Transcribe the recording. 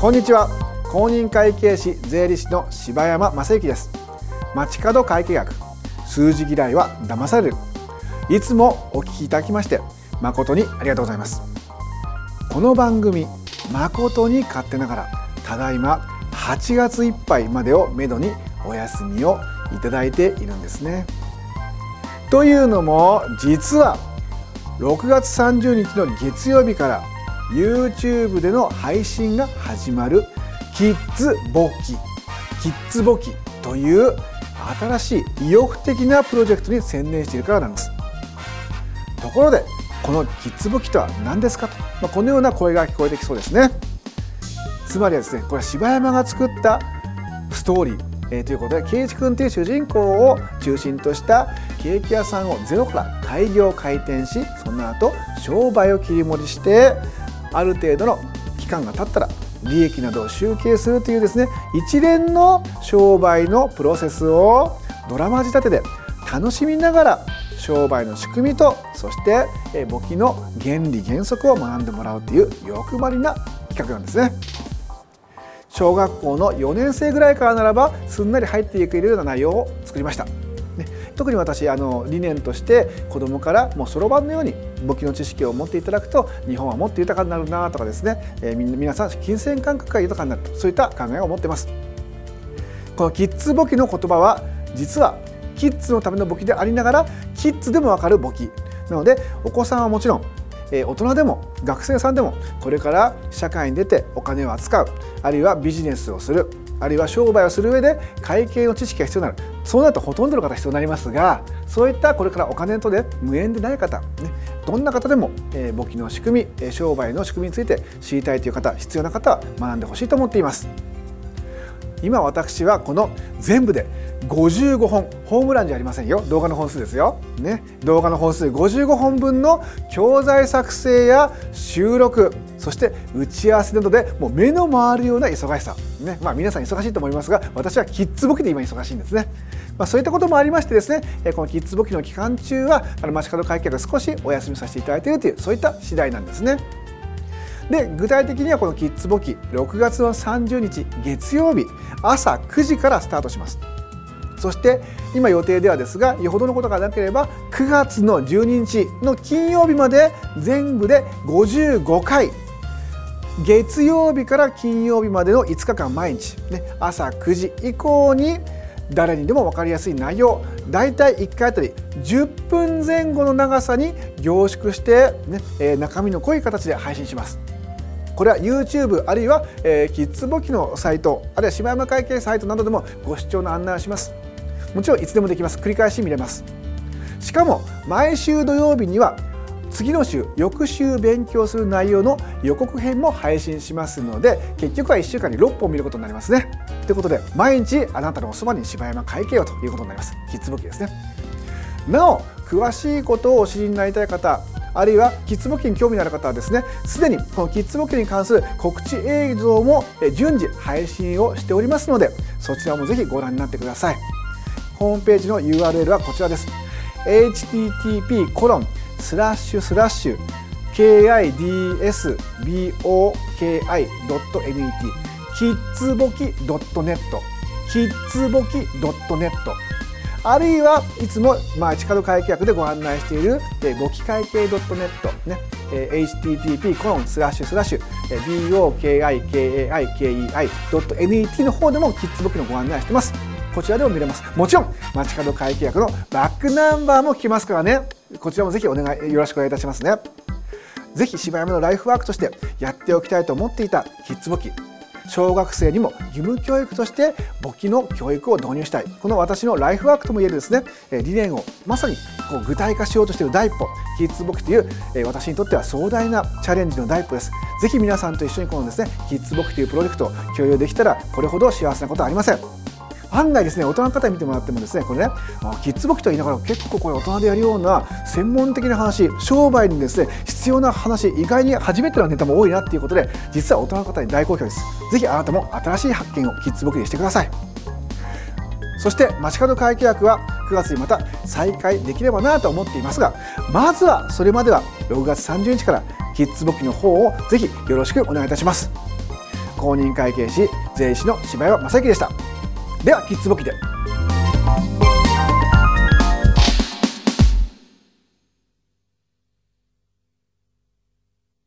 こんにちは。公認会計士税理士の柴山正幸です。街角会計学。数字嫌いは騙される。いつもお聞きいただきまして誠にありがとうございます。この番組誠に勝手ながらただいま8月いっぱいまでをめどにお休みをいただいているんですね。というのも実は6月30日の月曜日から YouTube での配信が始まるキッズ簿記キッズ簿記という新しい意欲的なプロジェクトに専念しているからなんです。ところでこのキッズ簿記とは何ですかと、まあ、このような声が聞こえてきそうですね。つまりはですねこれは柴山が作ったストーリー、えー、ということで圭一君という主人公を中心としたケーキ屋さんをゼロから開業開店しその後商売を切り盛りしてある程度の期間が経ったら利益などを集計するというですね一連の商売のプロセスをドラマ仕立てで楽しみながら商売の仕組みとそして簿記の原理原則を学んでもらうという欲張りな企画なんですね。小学校の4年生ぐらいからならばすんなり入っていけるような内容を作りました。特に私あの理念として子どもからもうそろばんのように簿記の知識を持っていただくと日本はもっと豊かになるなとかですね、えー、皆さん金銭感覚が豊かになるとそういった考えを持っています。このキッズ簿記の言葉は実はキッズのための簿記でありながらキッズでもわかる簿記。なのでお子さんはもちろん大人でも学生さんでもこれから社会に出てお金を扱う。あるいはビジネスをする。あるいは商売をする上で会計の知識が必要になる。そうなるとほとんどの方必要になりますがそういったこれからお金とで無縁でない方、ね、どんな方でも、えー、簿記の仕組み商売の仕組みについて知りたいという方必要な方は学んでほしいと思っています。今私はこの全部で55本ホームランじゃありませんよ。動画の本数ですよ、ね、動画の本数55本分の教材作成や収録そして打ち合わせなどでもう目の回るような忙しさ、ね。まあ、皆さん忙しいと思いますが私はキッズ簿記で今忙しいんですね、まあ、そういったこともありましてですねこのキッズ簿記の期間中はあの街角会計が少しお休みさせていただいているというそういった次第なんですね。で具体的にはこのキッズ簿記6月の30日月曜日朝9時からスタートします。そして今予定ではですがよほどのことがなければ9月の12日の金曜日まで全部で55回月曜日から金曜日までの5日間毎日、ね、朝9時以降に誰にでも分かりやすい内容だいたい1回あたり10分前後の長さに凝縮して、ねえー、中身の濃い形で配信します。これは YouTube あるいは、えー、キッズ簿記のサイトあるいは柴山会計サイトなどでもご視聴の案内をします。もちろんいつでもできます繰り返し見れますしかも毎週土曜日には次の週翌週勉強する内容の予告編も配信しますので結局は1週間に6本見ることになりますね。ということで毎日あなたのおそばに柴山会計をということになります。キッズ簿記ですね。なお詳しいことをお知りになりたい方あるいはキッズ簿記に興味のある方はですねすでにこのキッズ簿記に関する告知映像も順次配信をしておりますのでそちらもぜひご覧になってください。ホームページの URL はこちらです。http コロンスラッシュスラッシュ kidsboki.net キッズ簿記 .net キッズ簿記 .net あるいはいつも、まあ、近会計約でご案内している簿記会計 .net ね。http コロンスラッシュスラッシュ bokikaikei.net の方でもキッズ簿記のご案内してます。こちらでも見れます。もちろん街角会計約のバックナンバーも聞きますからね。こちらもぜひお願いよろしくお願いいたしますね。ぜひ柴山のライフワークとしてやっておきたいと思っていたキッズ簿記。小学生にも義務教育として簿記の教育を導入したい。この私のライフワークともいえるですね理念をまさにこう具体化しようとしている第一歩。キッズ簿記という私にとっては壮大なチャレンジの第一歩です。ぜひ皆さんと一緒にこのですねキッズ簿記というプロジェクトを共有できたらこれほど幸せなことはありません。案外ですね大人の方に見てもらってもですねこれねキッズ簿記と言いながら結構これ大人でやるような専門的な話商売にですね必要な話意外に初めてのネタも多いなっていうことで実は大人の方に大好評です。ぜひあなたも新しい発見をキッズ簿記でしてください。そして街角会計約は9月にまた再開できればなと思っていますがまずはそれまでは6月30日からキッズ簿記の方をぜひよろしくお願いいたします。公認会計士税理士の柴山正幸でした。ではキッズ簿記で。